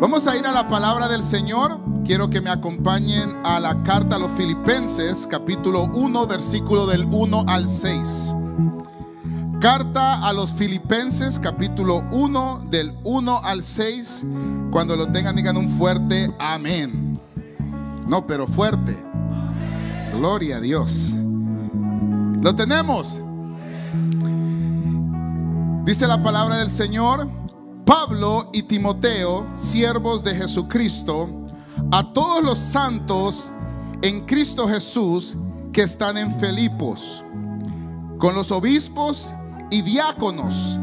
Vamos a ir a la palabra del Señor. Quiero que me acompañen a la carta a los Filipenses, capítulo 1, versículo del 1 al 6. Carta a los Filipenses, capítulo 1, del 1 al 6. Cuando lo tengan, digan un fuerte amén. No, pero fuerte. Gloria a Dios. ¿Lo tenemos? Dice la palabra del Señor. Pablo y Timoteo, siervos de Jesucristo, a todos los santos en Cristo Jesús que están en Filipos, con los obispos y diáconos,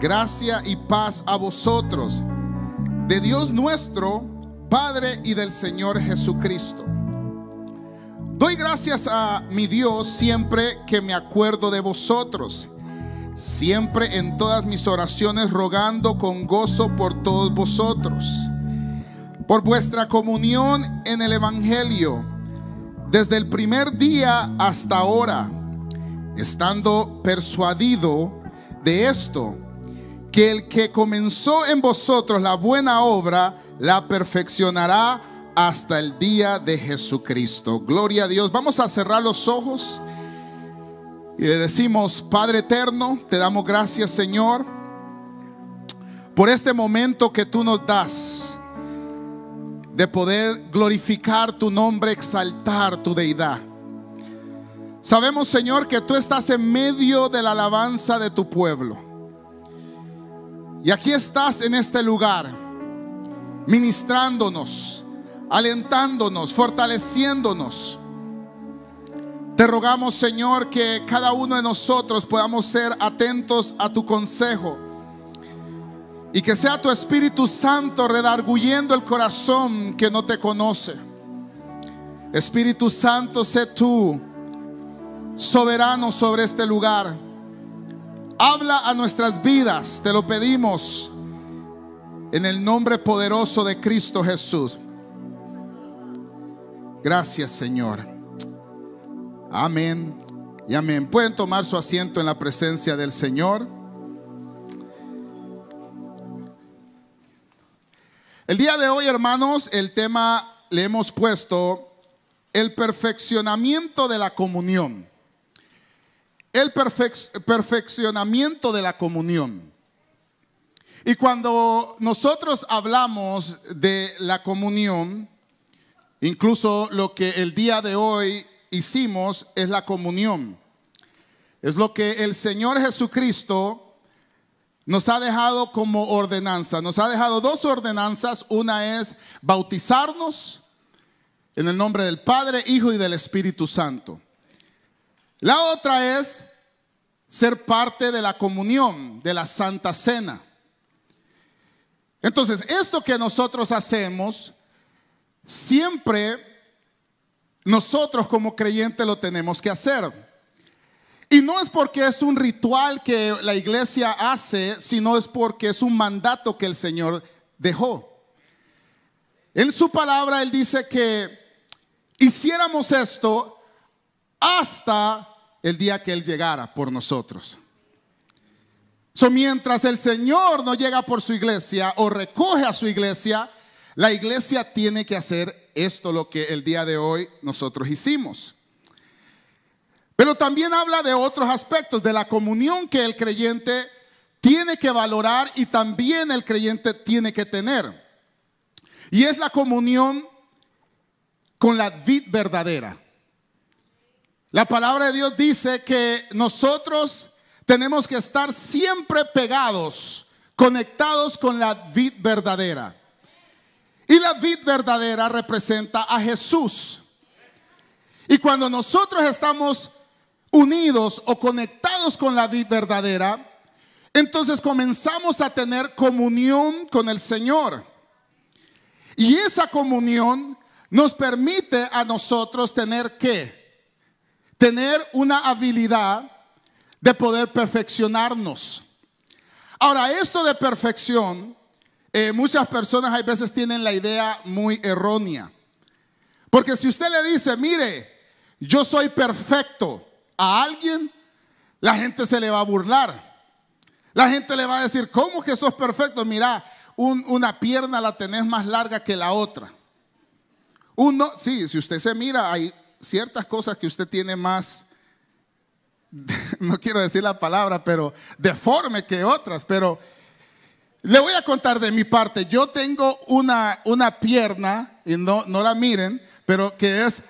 gracia y paz a vosotros, de Dios nuestro, Padre y del Señor Jesucristo. Doy gracias a mi Dios siempre que me acuerdo de vosotros siempre en todas mis oraciones rogando con gozo por todos vosotros, por vuestra comunión en el Evangelio, desde el primer día hasta ahora, estando persuadido de esto, que el que comenzó en vosotros la buena obra, la perfeccionará hasta el día de Jesucristo. Gloria a Dios. Vamos a cerrar los ojos. Y le decimos, Padre eterno, te damos gracias Señor por este momento que tú nos das de poder glorificar tu nombre, exaltar tu deidad. Sabemos Señor que tú estás en medio de la alabanza de tu pueblo. Y aquí estás en este lugar, ministrándonos, alentándonos, fortaleciéndonos te rogamos, Señor, que cada uno de nosotros podamos ser atentos a tu consejo. Y que sea tu Espíritu Santo redarguyendo el corazón que no te conoce. Espíritu Santo, sé tú soberano sobre este lugar. Habla a nuestras vidas, te lo pedimos, en el nombre poderoso de Cristo Jesús. Gracias, Señor. Amén y amén. Pueden tomar su asiento en la presencia del Señor. El día de hoy, hermanos, el tema le hemos puesto el perfeccionamiento de la comunión. El perfeccionamiento de la comunión. Y cuando nosotros hablamos de la comunión, incluso lo que el día de hoy hicimos es la comunión. Es lo que el Señor Jesucristo nos ha dejado como ordenanza. Nos ha dejado dos ordenanzas. Una es bautizarnos en el nombre del Padre, Hijo y del Espíritu Santo. La otra es ser parte de la comunión, de la Santa Cena. Entonces, esto que nosotros hacemos siempre nosotros como creyentes lo tenemos que hacer. Y no es porque es un ritual que la iglesia hace, sino es porque es un mandato que el Señor dejó. En su palabra Él dice que hiciéramos esto hasta el día que Él llegara por nosotros. So, mientras el Señor no llega por su iglesia o recoge a su iglesia, la iglesia tiene que hacer esto lo que el día de hoy nosotros hicimos. Pero también habla de otros aspectos, de la comunión que el creyente tiene que valorar y también el creyente tiene que tener. Y es la comunión con la vid verdadera. La palabra de Dios dice que nosotros tenemos que estar siempre pegados, conectados con la vid verdadera. Y la vid verdadera representa a Jesús. Y cuando nosotros estamos unidos o conectados con la vid verdadera, entonces comenzamos a tener comunión con el Señor. Y esa comunión nos permite a nosotros tener que tener una habilidad de poder perfeccionarnos. Ahora, esto de perfección eh, muchas personas hay veces tienen la idea muy errónea. Porque si usted le dice, mire, yo soy perfecto a alguien, la gente se le va a burlar. La gente le va a decir, ¿cómo que sos perfecto? Mira, una pierna la tenés más larga que la otra. Uno, sí, si usted se mira, hay ciertas cosas que usted tiene más, no quiero decir la palabra, pero deforme que otras, pero le voy a contar de mi parte. Yo tengo una, una pierna, y no, no la miren, pero que es,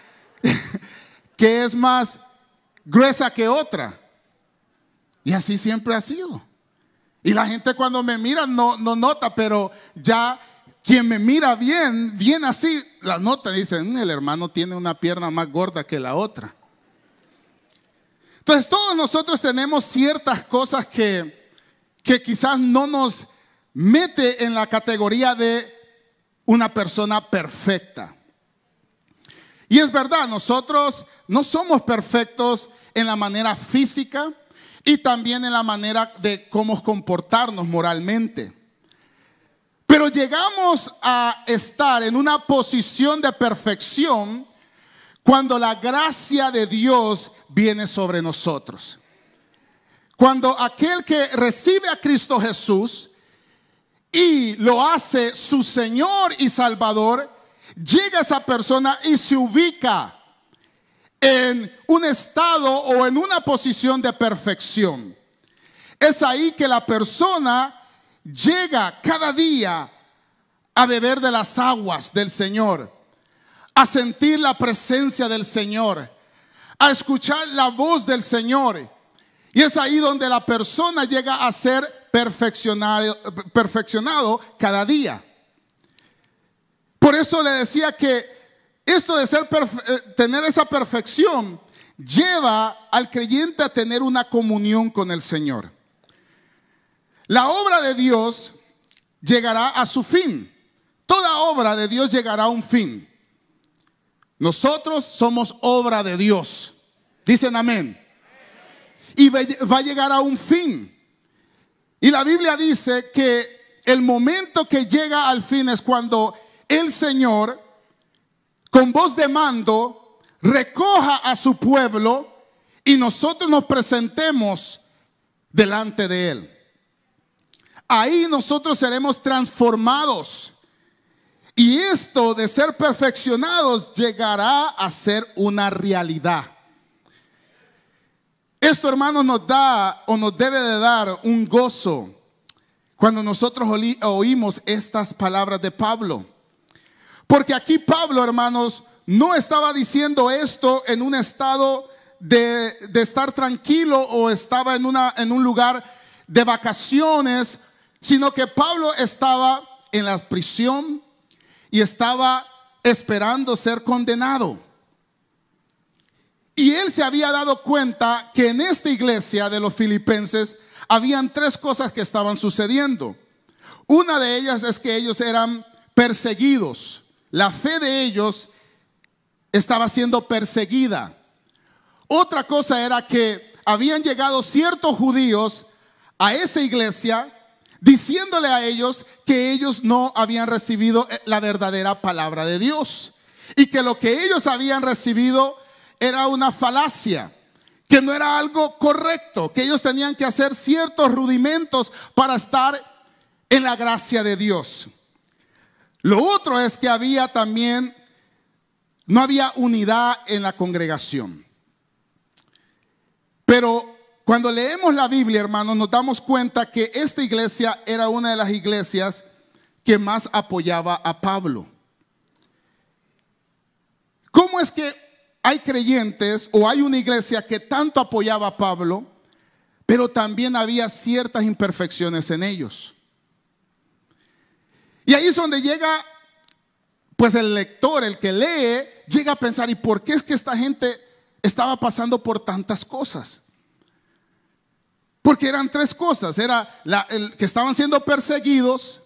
que es más gruesa que otra. Y así siempre ha sido. Y la gente cuando me mira no, no nota, pero ya quien me mira bien, bien así, la nota, dicen, mm, el hermano tiene una pierna más gorda que la otra. Entonces todos nosotros tenemos ciertas cosas que, que quizás no nos mete en la categoría de una persona perfecta. Y es verdad, nosotros no somos perfectos en la manera física y también en la manera de cómo comportarnos moralmente. Pero llegamos a estar en una posición de perfección cuando la gracia de Dios viene sobre nosotros. Cuando aquel que recibe a Cristo Jesús y lo hace su Señor y Salvador, llega esa persona y se ubica en un estado o en una posición de perfección. Es ahí que la persona llega cada día a beber de las aguas del Señor, a sentir la presencia del Señor, a escuchar la voz del Señor. Y es ahí donde la persona llega a ser perfeccionado, cada día. Por eso le decía que esto de ser eh, tener esa perfección lleva al creyente a tener una comunión con el Señor. La obra de Dios llegará a su fin. Toda obra de Dios llegará a un fin. Nosotros somos obra de Dios. Dicen amén. Y va a llegar a un fin. Y la Biblia dice que el momento que llega al fin es cuando el Señor, con voz de mando, recoja a su pueblo y nosotros nos presentemos delante de Él. Ahí nosotros seremos transformados. Y esto de ser perfeccionados llegará a ser una realidad. Esto, hermanos, nos da o nos debe de dar un gozo cuando nosotros oímos estas palabras de Pablo. Porque aquí Pablo, hermanos, no estaba diciendo esto en un estado de, de estar tranquilo o estaba en, una, en un lugar de vacaciones sino que Pablo estaba en la prisión y estaba esperando ser condenado. Y él se había dado cuenta que en esta iglesia de los filipenses habían tres cosas que estaban sucediendo. Una de ellas es que ellos eran perseguidos. La fe de ellos estaba siendo perseguida. Otra cosa era que habían llegado ciertos judíos a esa iglesia diciéndole a ellos que ellos no habían recibido la verdadera palabra de Dios y que lo que ellos habían recibido era una falacia, que no era algo correcto, que ellos tenían que hacer ciertos rudimentos para estar en la gracia de Dios. Lo otro es que había también, no había unidad en la congregación. Pero cuando leemos la Biblia, hermanos, nos damos cuenta que esta iglesia era una de las iglesias que más apoyaba a Pablo. ¿Cómo es que hay creyentes o hay una iglesia que tanto apoyaba a Pablo, pero también había ciertas imperfecciones en ellos? Y ahí es donde llega, pues el lector, el que lee, llega a pensar, ¿y por qué es que esta gente estaba pasando por tantas cosas? Porque eran tres cosas. Era el, que estaban siendo perseguidos,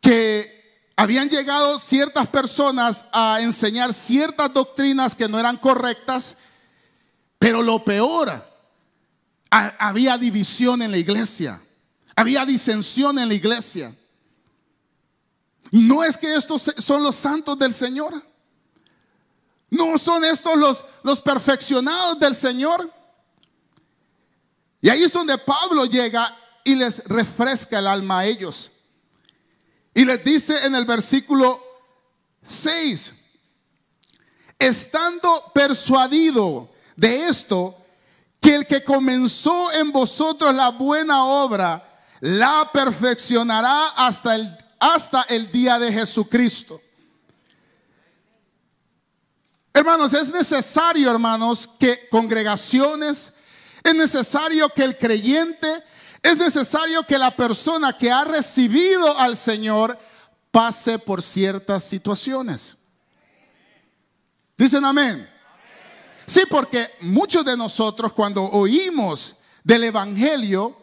que habían llegado ciertas personas a enseñar ciertas doctrinas que no eran correctas, pero lo peor, había división en la iglesia, había disensión en la iglesia. No es que estos son los santos del Señor. No son estos los, los perfeccionados del Señor. Y ahí es donde Pablo llega y les refresca el alma a ellos. Y les dice en el versículo 6, estando persuadido de esto, que el que comenzó en vosotros la buena obra, la perfeccionará hasta el, hasta el día de Jesucristo. Hermanos, es necesario, hermanos, que congregaciones, es necesario que el creyente, es necesario que la persona que ha recibido al Señor pase por ciertas situaciones. Dicen amén. Sí, porque muchos de nosotros cuando oímos del Evangelio,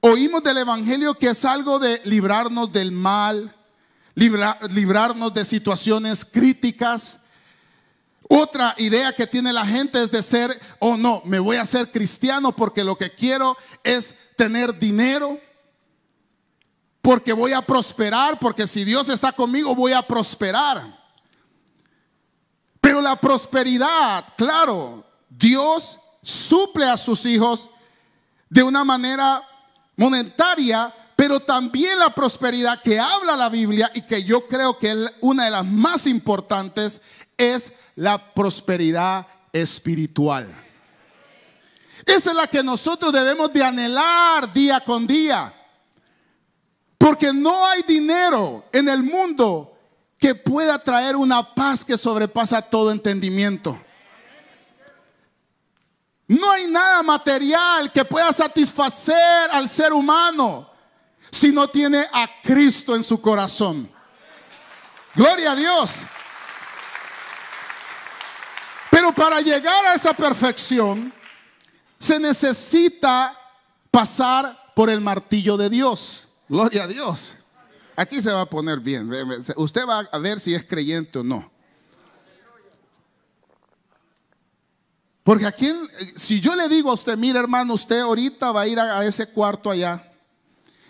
oímos del Evangelio que es algo de librarnos del mal, librarnos de situaciones críticas. Otra idea que tiene la gente es de ser, oh no, me voy a ser cristiano porque lo que quiero es tener dinero, porque voy a prosperar, porque si Dios está conmigo voy a prosperar. Pero la prosperidad, claro, Dios suple a sus hijos de una manera monetaria, pero también la prosperidad que habla la Biblia y que yo creo que es una de las más importantes es la prosperidad espiritual. Esa es la que nosotros debemos de anhelar día con día. Porque no hay dinero en el mundo que pueda traer una paz que sobrepasa todo entendimiento. No hay nada material que pueda satisfacer al ser humano si no tiene a Cristo en su corazón. Gloria a Dios. Pero para llegar a esa perfección se necesita pasar por el martillo de Dios. Gloria a Dios. Aquí se va a poner bien. Usted va a ver si es creyente o no. Porque aquí, si yo le digo a usted, mire hermano, usted ahorita va a ir a, ese cuarto allá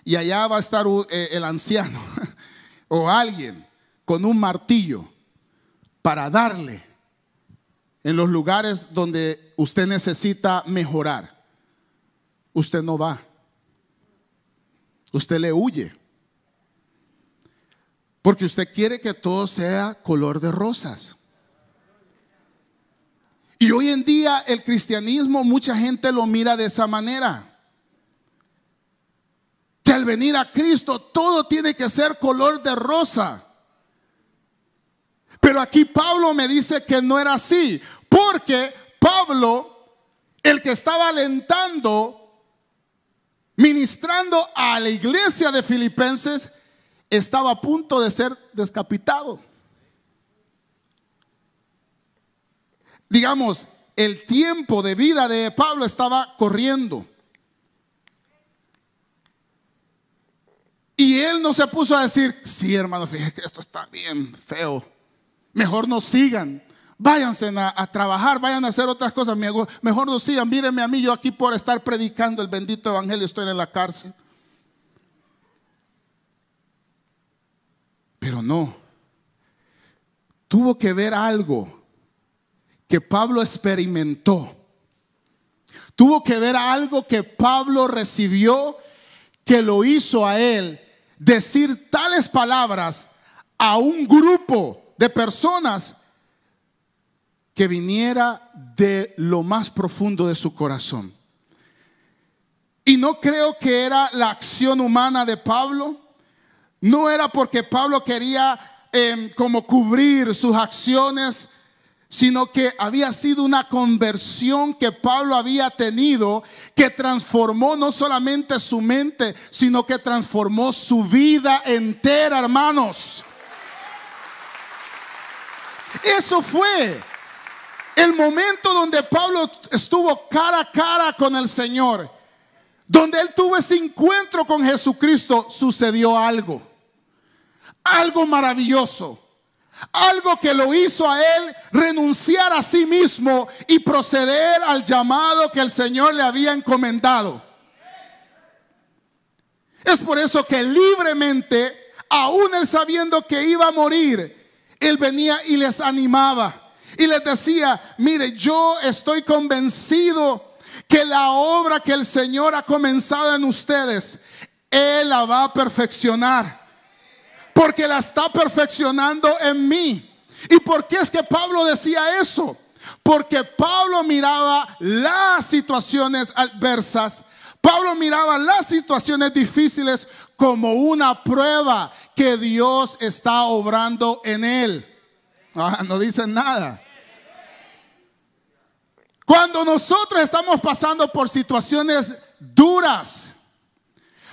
y allá va a estar eh, el anciano o alguien con un martillo para darle en los lugares donde usted necesita mejorar. Usted no va. Usted le huye. Porque usted quiere que todo sea color de rosas. Y hoy en día el cristianismo mucha gente lo mira de esa manera. Que al venir a Cristo todo tiene que ser color de rosa. Pero aquí Pablo me dice que no era así. Porque Pablo, el que estaba alentando, ministrando a la iglesia de Filipenses, estaba a punto de ser descapitado. Digamos, el tiempo de vida de Pablo estaba corriendo. Y él no se puso a decir, sí hermano, fíjate que esto está bien feo. Mejor no sigan. Váyanse a, trabajar, vayan a hacer otras cosas. Mejor no sigan. Mírenme a mí, yo aquí por estar predicando el bendito evangelio estoy en la cárcel. Pero no. Tuvo que ver algo que Pablo experimentó. Tuvo que ver algo que Pablo recibió que lo hizo a él decir tales palabras a un grupo de personas que viniera de lo más profundo de su corazón. Y no creo que era la acción humana de Pablo, no era porque Pablo quería em, como cubrir sus acciones, sino que había sido una conversión que Pablo había tenido que transformó no solamente su mente, sino que transformó su vida entera, hermanos. Eso fue el momento donde Pablo estuvo cara a cara con el Señor. Donde él tuvo ese encuentro con Jesucristo, sucedió algo. Algo maravilloso. Algo que lo hizo a él renunciar a sí mismo y proceder al llamado que el Señor le había encomendado. Es por eso que libremente, aún él sabiendo que iba a morir, él venía y les animaba y les decía, mire, yo estoy convencido que la obra que el Señor ha comenzado en ustedes, Él la va a perfeccionar. Porque la está perfeccionando en mí. ¿Y por qué es que Pablo decía eso? Porque Pablo miraba las situaciones adversas. Pablo miraba las situaciones difíciles como una prueba que Dios está obrando en él. Ah, no dicen nada. Cuando nosotros estamos pasando por situaciones duras,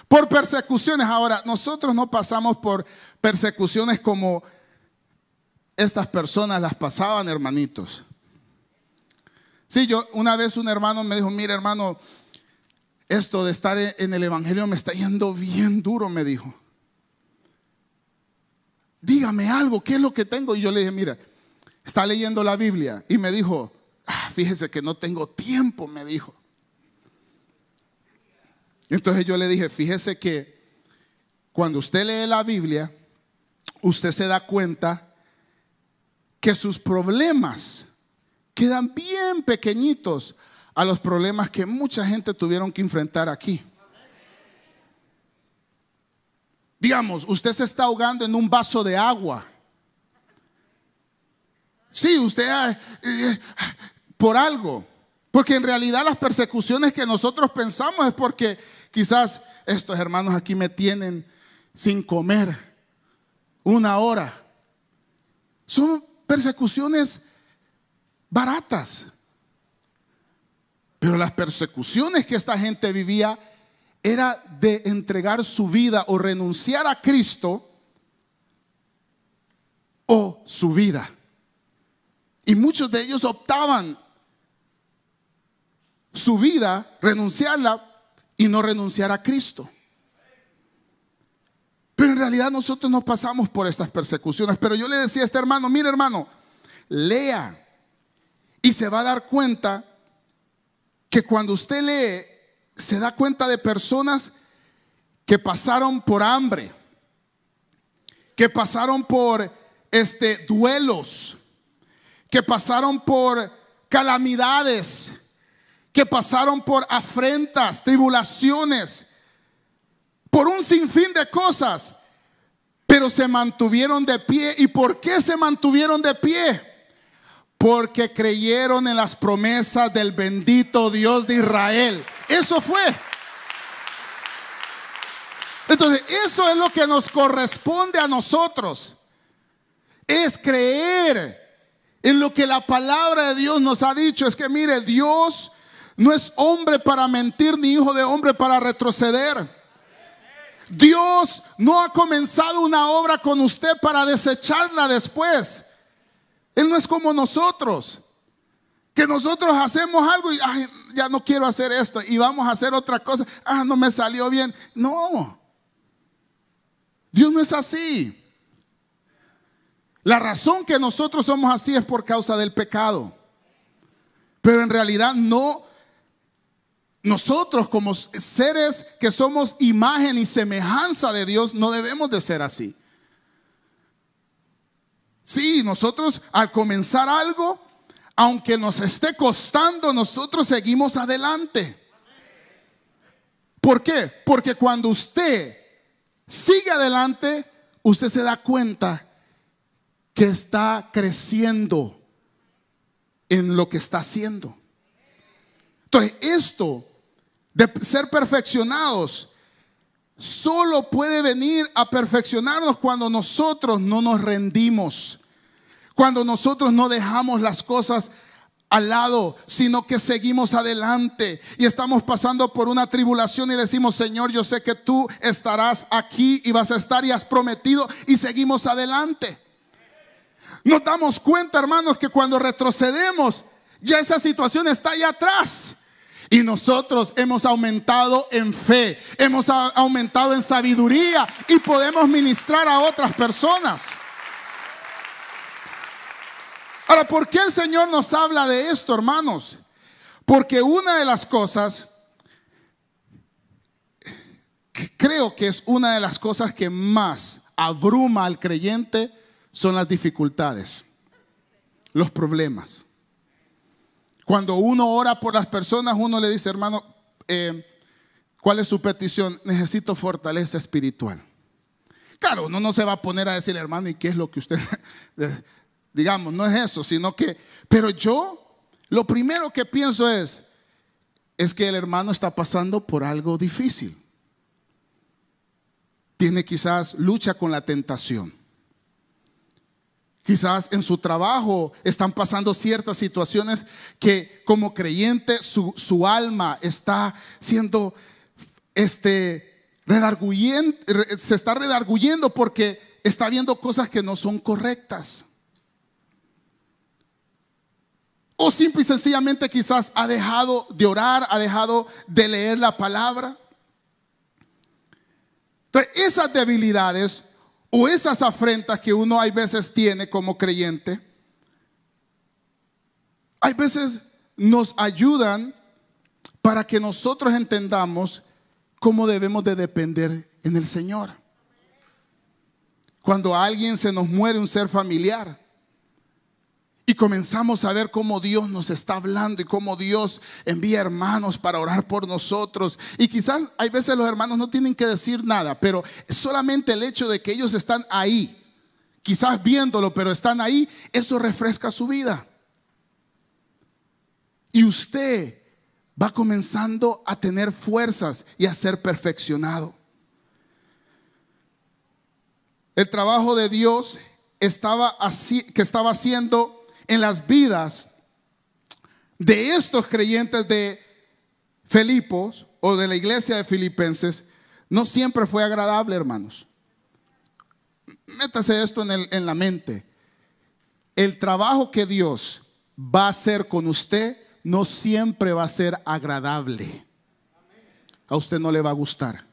por persecuciones, ahora nosotros no pasamos por persecuciones como estas personas las pasaban, hermanitos. Sí, yo una vez un hermano me dijo, mira hermano, esto de estar en el Evangelio me está yendo bien duro, me dijo. Dígame algo, ¿qué es lo que tengo? Y yo le dije, mira, está leyendo la Biblia. Y me dijo, ah, fíjese que no tengo tiempo, me dijo. Entonces yo le dije, fíjese que cuando usted lee la Biblia, usted se da cuenta que sus problemas quedan bien pequeñitos a los problemas que mucha gente tuvieron que enfrentar aquí. Digamos, usted se está ahogando en un vaso de agua. Sí, usted eh, eh, por algo. Porque en realidad las persecuciones que nosotros pensamos es porque quizás estos hermanos aquí me tienen sin comer una hora. Son persecuciones baratas. Pero las persecuciones que esta gente vivía era de entregar su vida o renunciar a Cristo o su vida. Y muchos de ellos optaban su vida, renunciarla y no renunciar a Cristo. Pero en realidad nosotros no pasamos por estas persecuciones. Pero yo le decía a este hermano, mire hermano, lea y se va a dar cuenta que cuando usted lee, se da cuenta de personas que pasaron por hambre, que pasaron por este duelos, que pasaron por calamidades, que pasaron por afrentas, tribulaciones, por un sinfín de cosas, pero se mantuvieron de pie. ¿Y por qué se mantuvieron de pie? Porque creyeron en las promesas del bendito Dios de Israel. Eso fue. Entonces, eso es lo que nos corresponde a nosotros. Es creer en lo que la palabra de Dios nos ha dicho. Es que mire, Dios no es hombre para mentir ni hijo de hombre para retroceder. Dios no ha comenzado una obra con usted para desecharla después. Él no es como nosotros. Que nosotros hacemos algo y ya no quiero hacer esto y vamos a hacer otra cosa. Ah, no me salió bien. No. Dios no es así. La razón que nosotros somos así es por causa del pecado. Pero en realidad no nosotros como seres que somos imagen y semejanza de Dios no debemos de ser así. Sí, nosotros al comenzar algo, aunque nos esté costando, nosotros seguimos adelante. ¿Por qué? Porque cuando usted sigue adelante, usted se da cuenta que está creciendo en lo que está haciendo. Entonces, esto de ser perfeccionados, solo puede venir a perfeccionarnos cuando nosotros no nos rendimos, cuando nosotros no dejamos las cosas al lado, sino que seguimos adelante y estamos pasando por una tribulación y decimos, Señor, yo sé que tú estarás aquí y vas a estar y has prometido y seguimos adelante. Nos damos cuenta, hermanos, que cuando retrocedemos, ya esa situación está ahí atrás. Y nosotros hemos aumentado en fe, hemos aumentado en sabiduría y podemos ministrar a otras personas. Ahora, ¿por qué el Señor nos habla de esto, hermanos? Porque una de las cosas, creo que es una de las cosas que más abruma al creyente, son las dificultades, los problemas. Cuando uno ora por las personas, uno le dice, hermano, eh, ¿cuál es su petición? Necesito fortaleza espiritual. Claro, uno no se va a poner a decir, hermano, ¿y qué es lo que usted, digamos, no es eso, sino que, pero yo, lo primero que pienso es, es que el hermano está pasando por algo difícil. Tiene quizás lucha con la tentación. Quizás en su trabajo están pasando ciertas situaciones que como creyente su, su alma está siendo este, se está redarguyendo porque está viendo cosas que no son correctas. O simple y sencillamente quizás ha dejado de orar, ha dejado de leer la palabra. Entonces, esas debilidades o esas afrentas que uno hay veces tiene como creyente, hay veces nos ayudan para que nosotros entendamos cómo debemos de depender en el Señor. Cuando alguien se nos muere un ser familiar, y comenzamos a ver cómo Dios nos está hablando y cómo Dios envía hermanos para orar por nosotros. Y quizás hay veces los hermanos no tienen que decir nada, pero solamente el hecho de que ellos están ahí, quizás viéndolo, pero están ahí, eso refresca su vida. Y usted va comenzando a tener fuerzas y a ser perfeccionado. El trabajo de Dios estaba así, que estaba haciendo en las vidas de estos creyentes de Filipos o de la iglesia de Filipenses no siempre fue agradable, hermanos. Métase esto en, en la mente. El trabajo que Dios va a hacer con usted no siempre va a ser agradable. A usted no le va a gustar.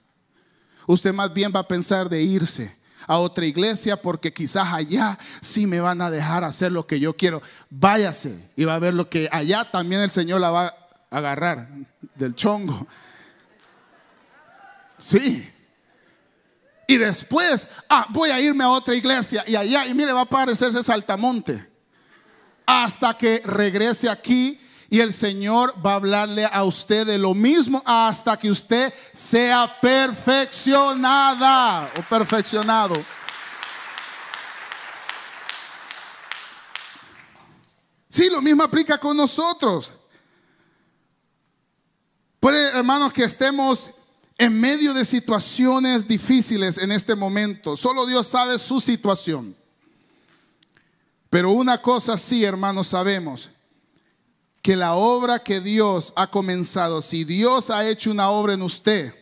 Usted más bien va a pensar de irse a otra iglesia porque quizás allá sí me van a dejar hacer lo que yo quiero. Váyase y va a ver lo que allá también el Señor la va a agarrar del chongo. Sí. Y después, ah, voy a irme a otra iglesia y allá, y mire, va a aparecerse saltamonte. Hasta que regrese aquí y el Señor va a hablarle a usted de lo mismo hasta que usted sea perfeccionada o perfeccionado. Sí, lo mismo aplica con nosotros. Puede, hermanos, que estemos en medio de situaciones difíciles en este momento. Solo Dios sabe su situación. Pero una cosa sí, hermanos, sabemos que la obra que Dios ha comenzado, si Dios ha hecho una obra en usted,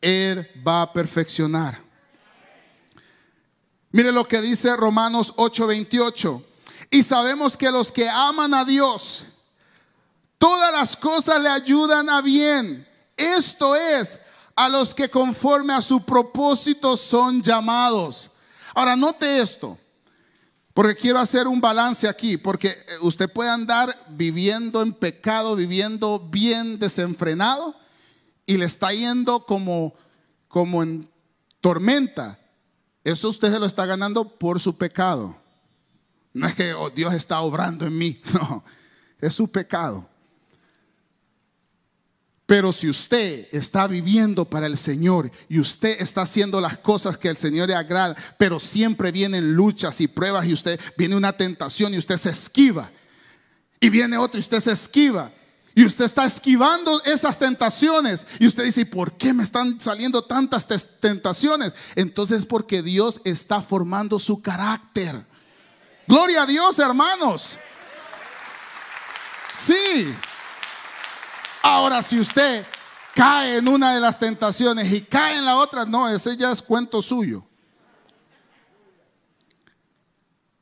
Él va a perfeccionar. Mire lo que dice Romanos 8:28. Y sabemos que los que aman a Dios, todas las cosas le ayudan a bien. Esto es, a los que conforme a su propósito son llamados. Ahora, note esto. Porque quiero hacer un balance aquí, porque eh, usted puede andar viviendo en pecado, viviendo bien desenfrenado y le está yendo como, como en tormenta. Eso usted se lo está ganando por su pecado. No es que oh, Dios está obrando en mí, no, es su pecado. Pero si usted está viviendo para el Señor y usted está haciendo las cosas que el Señor le agrada, pero siempre vienen luchas y pruebas y usted viene una tentación y usted se esquiva. Y viene otro y usted se esquiva. Y usted está esquivando esas tentaciones. Y usted dice, ¿por qué me están saliendo tantas tentaciones? Entonces porque Dios está formando su carácter. Gloria a Dios, hermanos. Sí. Ahora, si usted cae en una de las tentaciones y cae en la otra, no, ese ya es cuento suyo.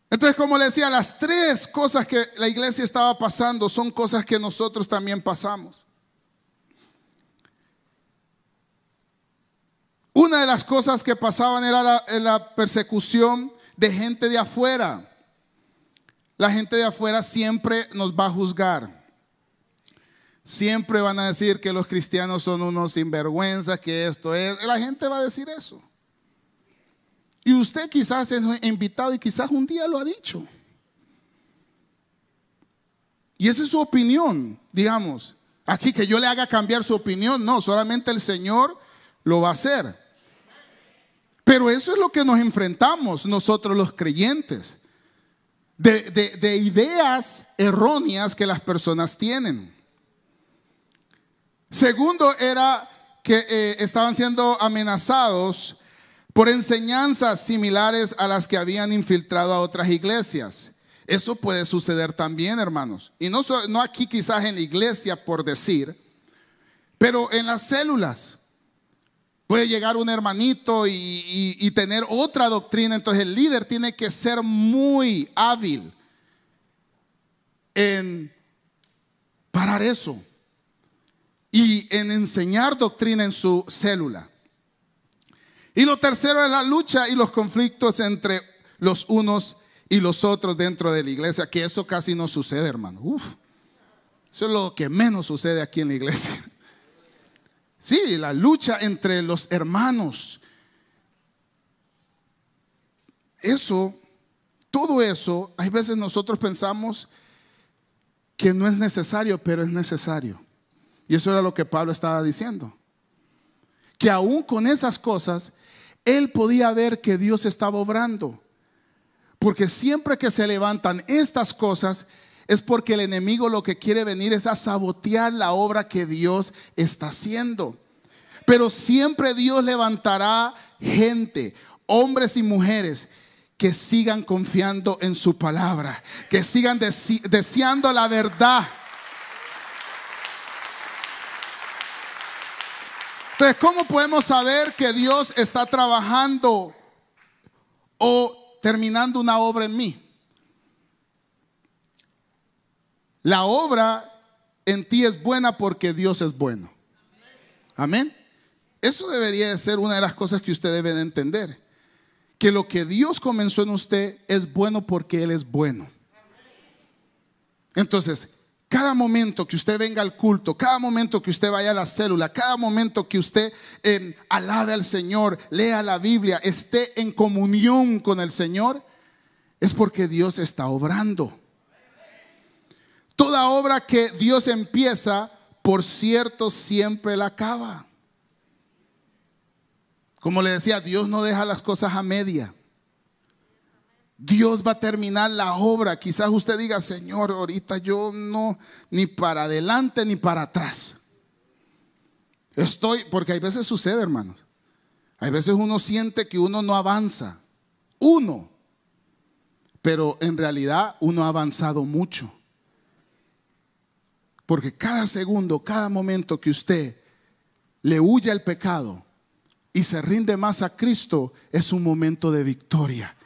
Entonces, como le decía, las tres cosas que la iglesia estaba pasando son cosas que nosotros también pasamos. Una de las cosas que pasaban era la, la persecución de gente de afuera. La gente de afuera siempre nos va a juzgar. Siempre van a decir que los cristianos son unos sinvergüenzas, que esto es. La gente va a decir eso. Y usted quizás es invitado y quizás un día lo ha dicho. Y esa es su opinión, digamos. Aquí que yo le haga cambiar su opinión, no, solamente el Señor lo va a hacer. Pero eso es lo que nos enfrentamos nosotros los creyentes, de, ideas erróneas que las personas tienen. Segundo era que eh, estaban siendo amenazados por enseñanzas similares a las que habían infiltrado a otras iglesias. Eso puede suceder también, hermanos. Y no, no aquí quizás en la iglesia por decir, pero en las células. Puede llegar un hermanito y, tener otra doctrina. Entonces el líder tiene que ser muy hábil en parar eso y en enseñar doctrina en su célula. Y lo tercero es la lucha y los conflictos entre los unos y los otros dentro de la iglesia, que eso casi no sucede, hermano. Uf, eso es lo que menos sucede aquí en la iglesia. Sí, la lucha entre los hermanos. Eso, todo eso, hay veces nosotros pensamos que no es necesario, pero es necesario. Y eso era lo que Pablo estaba diciendo. Que aún con esas cosas, él podía ver que Dios estaba obrando. Porque siempre que se levantan estas cosas, es porque el enemigo lo que quiere venir es a sabotear la obra que Dios está haciendo. Pero siempre Dios levantará gente, hombres y mujeres, que sigan confiando en su palabra, que sigan deseando la verdad. Entonces, ¿cómo podemos saber que Dios está trabajando o terminando una obra en mí? La obra en ti es buena porque Dios es bueno. Amén. Eso debería de ser una de las cosas que usted debe de entender. Que lo que Dios comenzó en usted es bueno porque Él es bueno. Entonces, cada momento que usted venga al culto, cada momento que usted vaya a la célula, cada momento que usted eh, alabe al Señor, lea la Biblia, esté en comunión con el Señor, es porque Dios está obrando. Toda obra que Dios empieza, por cierto, siempre la acaba. Como le decía, Dios no deja las cosas a media. Dios va a terminar la obra. Quizás usted diga, Señor, ahorita yo no, ni para adelante ni para atrás. Estoy, porque hay veces sucede, hermanos. Hay veces uno siente que uno no avanza. Uno. Pero en realidad uno ha avanzado mucho. Porque cada segundo, cada momento que usted le huye al pecado y se rinde más a Cristo, es un momento de victoria.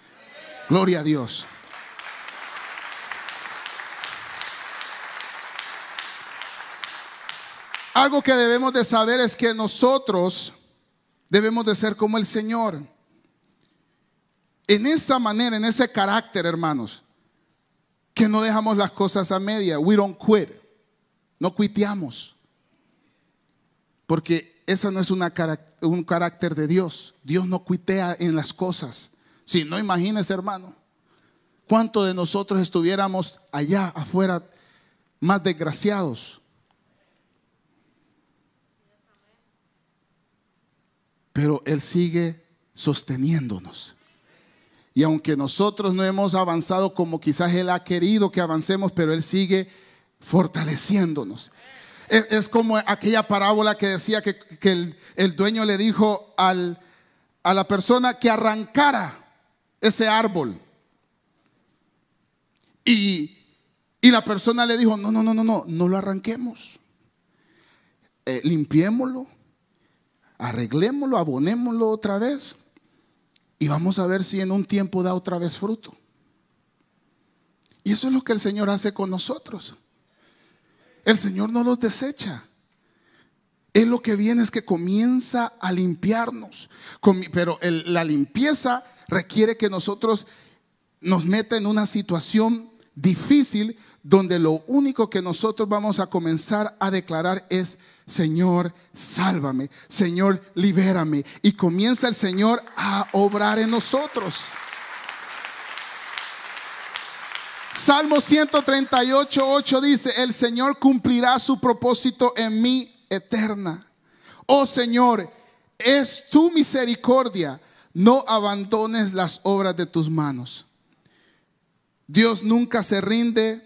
Gloria a Dios. Algo que debemos de saber es que nosotros debemos de ser como el Señor. En esa manera, en ese carácter, hermanos, que no dejamos las cosas a media. We don't quit. No cuiteamos. Porque esa no es una, un carácter de Dios. Dios no cuitea en las cosas. Si no, imagínese, hermano, cuánto de nosotros estuviéramos allá afuera más desgraciados. Pero Él sigue sosteniéndonos. Y aunque nosotros no hemos avanzado como quizás Él ha querido que avancemos, pero Él sigue fortaleciéndonos. Es, como aquella parábola que decía que, el, dueño le dijo al, a la persona que arrancara ese árbol. Y, la persona le dijo, no, no, no, no, no, no lo arranquemos. Eh, limpiémoslo, arreglémoslo, abonémoslo otra vez y vamos a ver si en un tiempo da otra vez fruto. Y eso es lo que el Señor hace con nosotros. El Señor no los desecha. Él lo que viene es que comienza a limpiarnos. Pero la limpieza requiere que nosotros nos meta en una situación difícil donde lo único que nosotros vamos a comenzar a declarar es, Señor, sálvame, Señor, libérame. Y comienza el Señor a obrar en nosotros. Salmo 138, 8 dice, el Señor cumplirá su propósito en mí eterna. Oh Señor, es tu misericordia, no abandones las obras de tus manos. Dios nunca se rinde,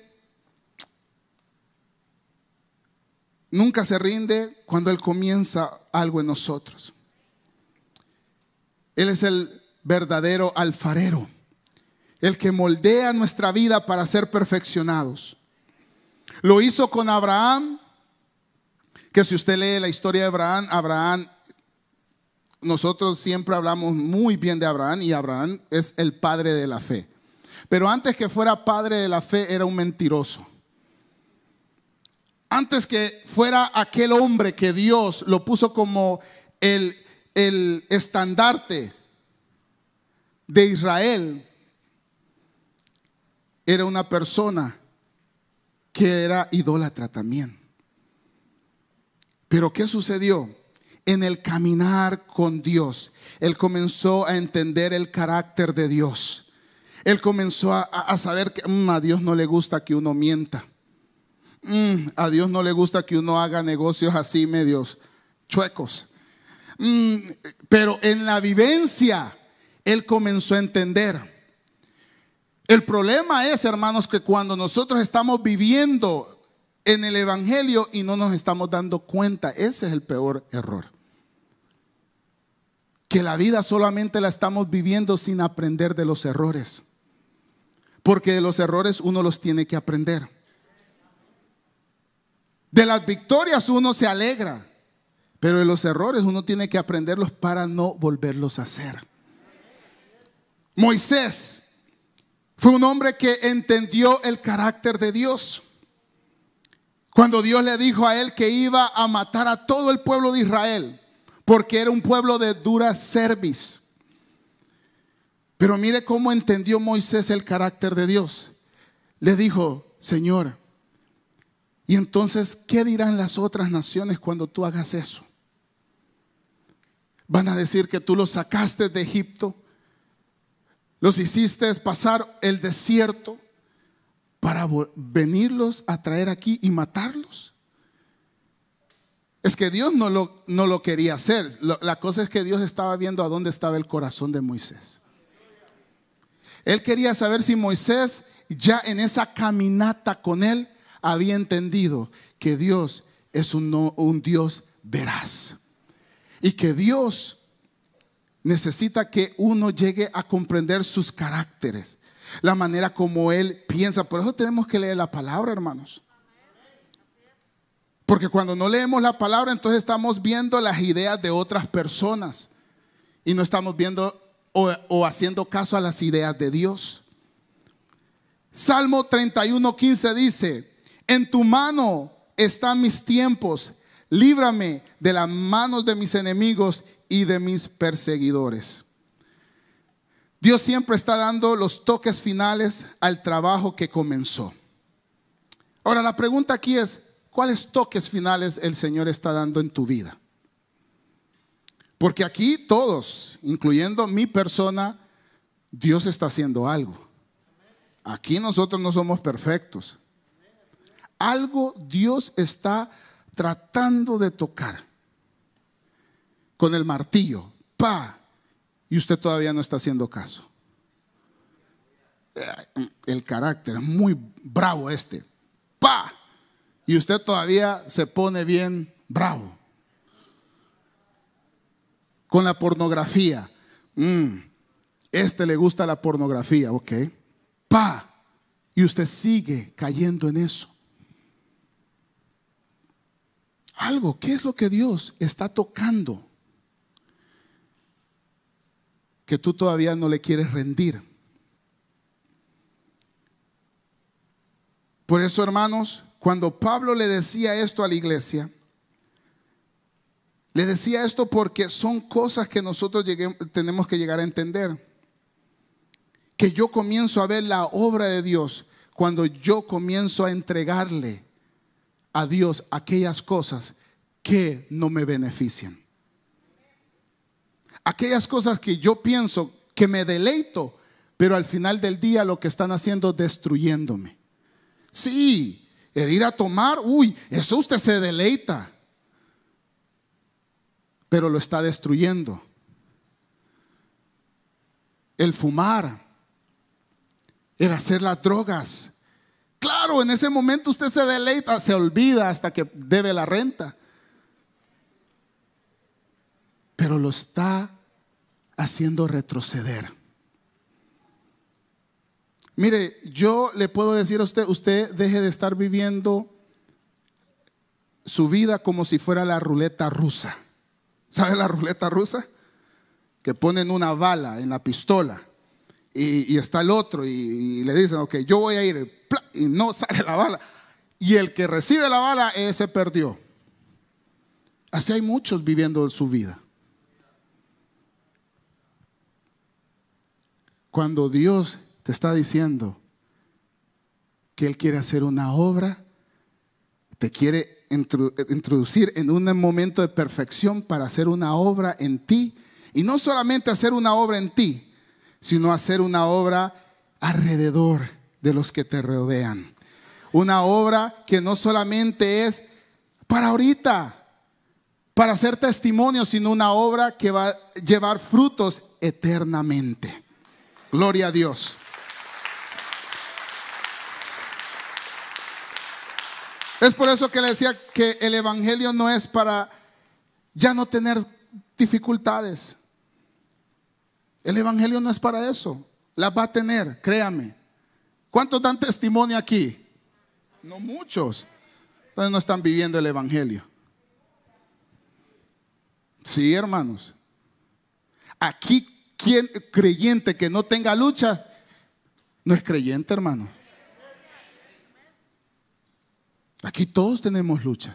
nunca se rinde cuando Él comienza algo en nosotros. Él es el verdadero alfarero, el que moldea nuestra vida para ser perfeccionados. Lo hizo con Abraham, que si usted lee la historia de Abraham, Abraham, nosotros siempre hablamos muy bien de Abraham y Abraham es el padre de la fe. Pero antes que fuera padre de la fe era un mentiroso. Antes que fuera aquel hombre que Dios lo puso como el, el estandarte de Israel, era una persona que era idólatra también. Pero ¿qué sucedió? En el caminar con Dios, él comenzó a entender el carácter de Dios. Él comenzó a, saber que mm, a Dios no le gusta que uno mienta. Mm, a Dios no le gusta que uno haga negocios así medios chuecos. Mm, pero en la vivencia, Él comenzó a entender. El problema es, hermanos, que cuando nosotros estamos viviendo en el Evangelio y no nos estamos dando cuenta. Ese es el peor error. Que la vida solamente la estamos viviendo sin aprender de los errores. Porque de los errores uno los tiene que aprender. De las victorias uno se alegra, pero de los errores uno tiene que aprenderlos para no volverlos a hacer. Moisés fue un hombre que entendió el carácter de Dios. Cuando Dios le dijo a él que iba a matar a todo el pueblo de Israel, porque era un pueblo de dura cerviz. Pero mire cómo entendió Moisés el carácter de Dios. Le dijo, Señor, y entonces, ¿qué dirán las otras naciones cuando tú hagas eso? Van a decir que tú los sacaste de Egipto, los hiciste pasar el desierto, para venirlos a traer aquí y matarlos. Es que Dios no lo, no lo quería hacer. la cosa es que Dios estaba viendo a dónde estaba el corazón de Moisés. Él quería saber si Moisés ya en esa caminata con él había entendido que Dios es un, un Dios veraz. Y que Dios necesita que uno llegue a comprender sus caracteres la manera como Él piensa. Por eso tenemos que leer la palabra, hermanos. Porque cuando no leemos la palabra, entonces estamos viendo las ideas de otras personas y no estamos viendo o, haciendo caso a las ideas de Dios. Salmo 31, 15 dice, en tu mano están mis tiempos, líbrame de las manos de mis enemigos y de mis perseguidores. Dios siempre está dando los toques finales al trabajo que comenzó. Ahora la pregunta aquí es, ¿cuáles toques finales el Señor está dando en tu vida? Porque aquí todos, incluyendo mi persona, Dios está haciendo algo. Aquí nosotros no somos perfectos. Algo Dios está tratando de tocar con el martillo. Pa, y usted todavía no está haciendo caso. El carácter es muy bravo este. ¡Pa! Y usted todavía se pone bien bravo. Con la pornografía. Mm, este le gusta la pornografía, ok. ¡Pa! Y usted sigue cayendo en eso. Algo, ¿qué es lo que Dios está tocando? Que tú todavía no le quieres rendir. Por eso, hermanos, cuando Pablo le decía esto a la iglesia, le decía esto porque son cosas que nosotros tenemos que llegar a entender. Que yo comienzo a ver la obra de Dios cuando yo comienzo a entregarle a Dios aquellas cosas que no me benefician. Aquellas cosas que yo pienso que me deleito, pero al final del día lo que están haciendo es destruyéndome. Sí, el ir a tomar, uy, eso usted se deleita, pero lo está destruyendo. El fumar, el hacer las drogas. Claro, en ese momento usted se deleita, se olvida hasta que debe la renta. Pero lo está haciendo retroceder. Mire, yo le puedo decir a usted, usted deje de estar viviendo su vida como si fuera la ruleta rusa. ¿Sabe la ruleta rusa? Que ponen una bala en la pistola y, está el otro y, le dicen, ok, yo voy a ir y no sale la bala. Y el que recibe la bala, ese perdió. Así hay muchos viviendo su vida. Cuando Dios te está diciendo que Él quiere hacer una obra, te quiere introducir en un momento de perfección para hacer una obra en ti. Y no solamente hacer una obra en ti, sino hacer una obra alrededor de los que te rodean. Una obra que no solamente es para ahorita, para hacer testimonio, sino una obra que va a llevar frutos eternamente. Gloria a Dios. Es por eso que le decía que el Evangelio no es para ya no tener dificultades. El Evangelio no es para eso. Las va a tener, créame. ¿Cuántos dan testimonio aquí? No muchos. Entonces no están viviendo el Evangelio. Sí, hermanos. Aquí, quien creyente que no tenga lucha, no es creyente, hermano. Aquí todos tenemos luchas.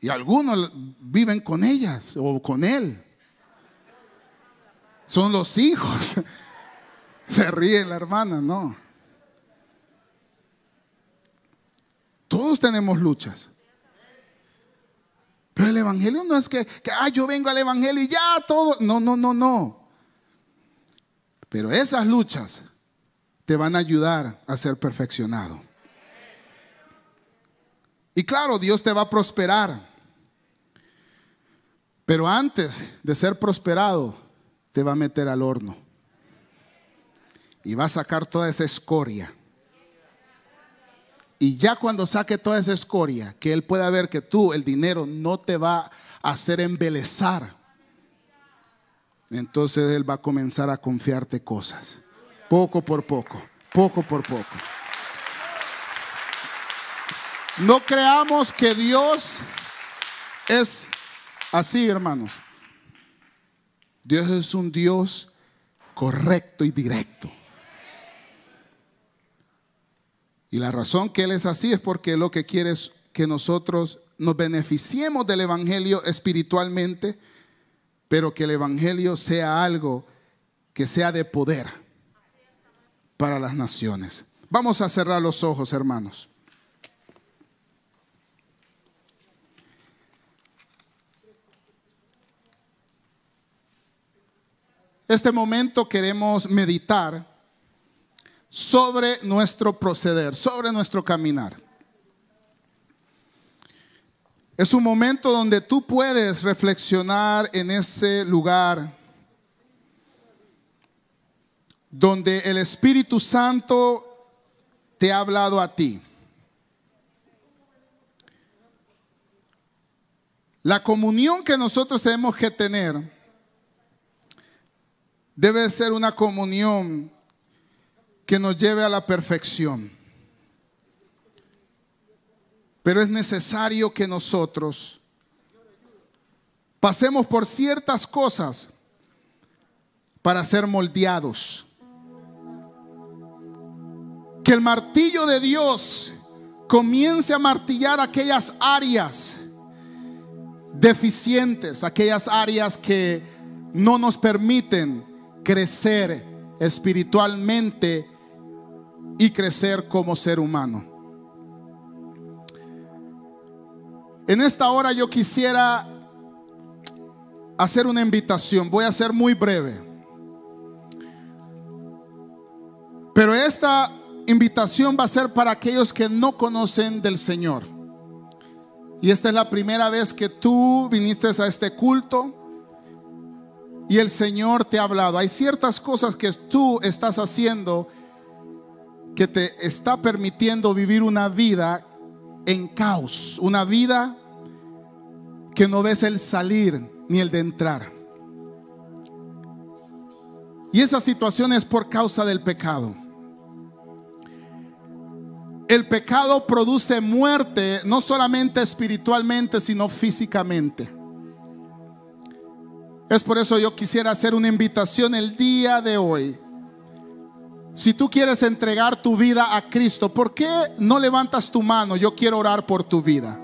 Y algunos viven con ellas o con él. Son los hijos. Se ríe la hermana, no. Todos tenemos luchas. Pero el Evangelio no es que, que ah, yo vengo al Evangelio y ya todo. No, no, no, no. Pero esas luchas te van a ayudar a ser perfeccionado. Y claro, Dios te va a prosperar. Pero antes de ser prosperado, te va a meter al horno. Y va a sacar toda esa escoria. Y ya cuando saque toda esa escoria, que Él pueda ver que tú, el dinero, no te va a hacer embelezar. Entonces Él va a comenzar a confiarte cosas. Poco por poco, poco por poco. No creamos que Dios es así, hermanos. Dios es un Dios correcto y directo. Y la razón que Él es así es porque lo que quiere es que nosotros nos beneficiemos del Evangelio espiritualmente, pero que el Evangelio sea algo que sea de poder para las naciones. Vamos a cerrar los ojos, hermanos. Este momento queremos meditar sobre nuestro proceder, sobre nuestro caminar. Es un momento donde tú puedes reflexionar en ese lugar donde el Espíritu Santo te ha hablado a ti. La comunión que nosotros tenemos que tener debe ser una comunión que nos lleve a la perfección. Pero es necesario que nosotros pasemos por ciertas cosas para ser moldeados. Que el martillo de Dios comience a martillar aquellas áreas deficientes, aquellas áreas que no nos permiten crecer espiritualmente y crecer como ser humano. En esta hora yo quisiera hacer una invitación, voy a ser muy breve. Pero esta invitación va a ser para aquellos que no conocen del Señor. Y esta es la primera vez que tú viniste a este culto y el Señor te ha hablado. Hay ciertas cosas que tú estás haciendo que te está permitiendo vivir una vida en caos, una vida que no ves el salir ni el de entrar. Y esa situación es por causa del pecado. El pecado produce muerte, no solamente espiritualmente, sino físicamente. Es por eso yo quisiera hacer una invitación el día de hoy. Si tú quieres entregar tu vida a Cristo, ¿por qué no levantas tu mano? Yo quiero orar por tu vida.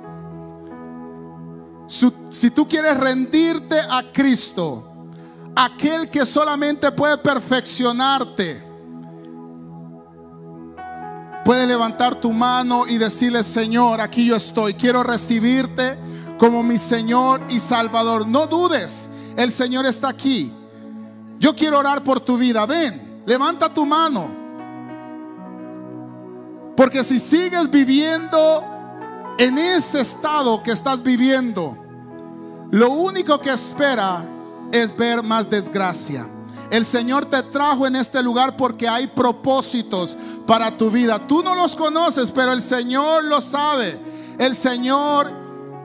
Si, tú quieres rendirte a Cristo, aquel que solamente puede perfeccionarte, puedes levantar tu mano y decirle, Señor, aquí yo estoy, quiero recibirte como mi Señor y Salvador. No dudes, el Señor está aquí. Yo quiero orar por tu vida. Ven, levanta tu mano. Porque si sigues viviendo en ese estado que estás viviendo, lo único que espera es ver más desgracia. El Señor te trajo en este lugar porque hay propósitos para tu vida. Tú no los conoces, pero el Señor lo sabe. El Señor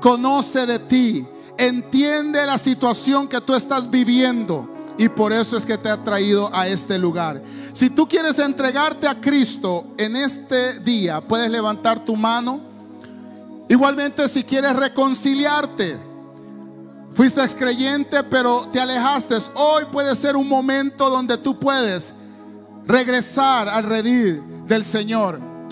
conoce de ti. Entiende la situación que tú estás viviendo. Y por eso es que te ha traído a este lugar. Si tú quieres entregarte a Cristo en este día, puedes levantar tu mano. Igualmente si quieres reconciliarte Fuiste creyente, pero te alejaste. Hoy puede ser un momento donde tú puedes regresar al redil del Señor.